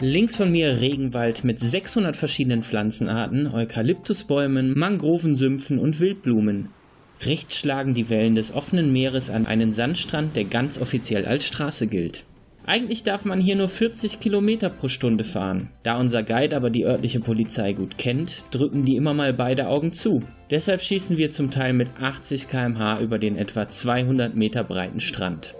Links von mir Regenwald mit 600 verschiedenen Pflanzenarten, Eukalyptusbäumen, Mangrovensümpfen und Wildblumen. Rechts schlagen die Wellen des offenen Meeres an einen Sandstrand, der ganz offiziell als Straße gilt. Eigentlich darf man hier nur 40 Kilometer pro Stunde fahren. Da unser Guide aber die örtliche Polizei gut kennt, drücken die immer mal beide Augen zu. Deshalb schießen wir zum Teil mit 80 km/h über den etwa 200 Meter breiten Strand.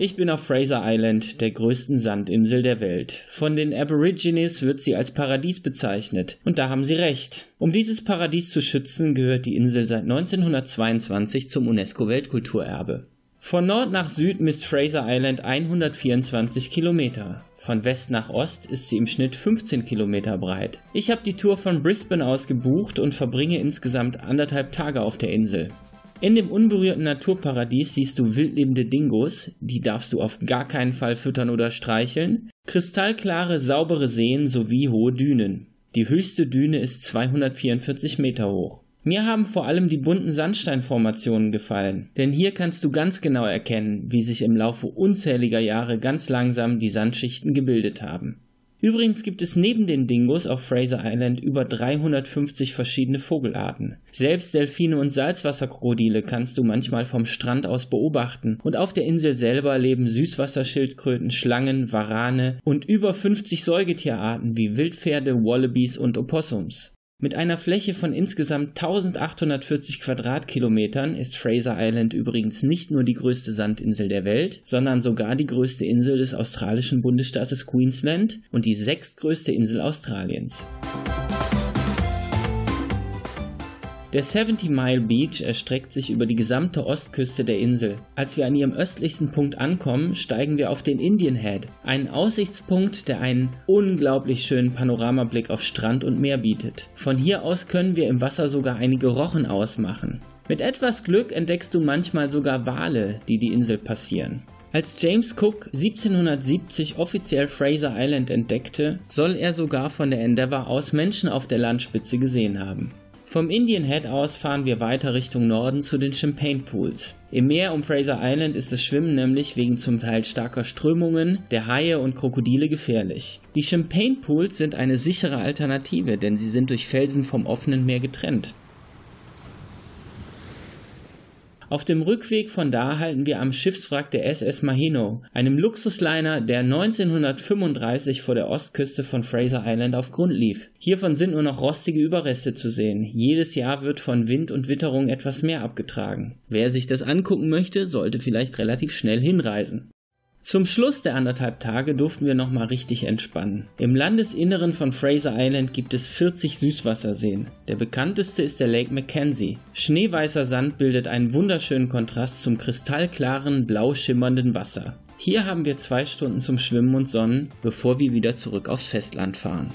Ich bin auf Fraser Island, der größten Sandinsel der Welt. Von den Aborigines wird sie als Paradies bezeichnet. Und da haben sie recht. Um dieses Paradies zu schützen, gehört die Insel seit 1922 zum UNESCO-Weltkulturerbe. Von Nord nach Süd misst Fraser Island 124 Kilometer. Von West nach Ost ist sie im Schnitt 15 Kilometer breit. Ich habe die Tour von Brisbane aus gebucht und verbringe insgesamt anderthalb Tage auf der Insel. In dem unberührten Naturparadies siehst du wildlebende Dingos, die darfst du auf gar keinen Fall füttern oder streicheln, kristallklare, saubere Seen sowie hohe Dünen. Die höchste Düne ist 244 Meter hoch. Mir haben vor allem die bunten Sandsteinformationen gefallen, denn hier kannst du ganz genau erkennen, wie sich im Laufe unzähliger Jahre ganz langsam die Sandschichten gebildet haben. Übrigens gibt es neben den Dingos auf Fraser Island über 350 verschiedene Vogelarten. Selbst Delfine und Salzwasserkrokodile kannst du manchmal vom Strand aus beobachten und auf der Insel selber leben Süßwasserschildkröten, Schlangen, Warane und über 50 Säugetierarten wie Wildpferde, Wallabies und Opossums. Mit einer Fläche von insgesamt 1840 Quadratkilometern ist Fraser Island übrigens nicht nur die größte Sandinsel der Welt, sondern sogar die größte Insel des australischen Bundesstaates Queensland und die sechstgrößte Insel Australiens. Der 70 Mile Beach erstreckt sich über die gesamte Ostküste der Insel. Als wir an ihrem östlichsten Punkt ankommen, steigen wir auf den Indian Head, einen Aussichtspunkt, der einen unglaublich schönen Panoramablick auf Strand und Meer bietet. Von hier aus können wir im Wasser sogar einige Rochen ausmachen. Mit etwas Glück entdeckst du manchmal sogar Wale, die die Insel passieren. Als James Cook 1770 offiziell Fraser Island entdeckte, soll er sogar von der Endeavour aus Menschen auf der Landspitze gesehen haben. Vom Indian Head aus fahren wir weiter Richtung Norden zu den Champagne Pools. Im Meer um Fraser Island ist das Schwimmen nämlich wegen zum Teil starker Strömungen der Haie und Krokodile gefährlich. Die Champagne Pools sind eine sichere Alternative, denn sie sind durch Felsen vom offenen Meer getrennt. Auf dem Rückweg von da halten wir am Schiffswrack der SS Mahino, einem Luxusliner, der 1935 vor der Ostküste von Fraser Island auf Grund lief. Hiervon sind nur noch rostige Überreste zu sehen. Jedes Jahr wird von Wind und Witterung etwas mehr abgetragen. Wer sich das angucken möchte, sollte vielleicht relativ schnell hinreisen. Zum Schluss der anderthalb Tage durften wir nochmal richtig entspannen. Im Landesinneren von Fraser Island gibt es 40 Süßwasserseen. Der bekannteste ist der Lake Mackenzie. Schneeweißer Sand bildet einen wunderschönen Kontrast zum kristallklaren, blau schimmernden Wasser. Hier haben wir zwei Stunden zum Schwimmen und Sonnen, bevor wir wieder zurück aufs Festland fahren.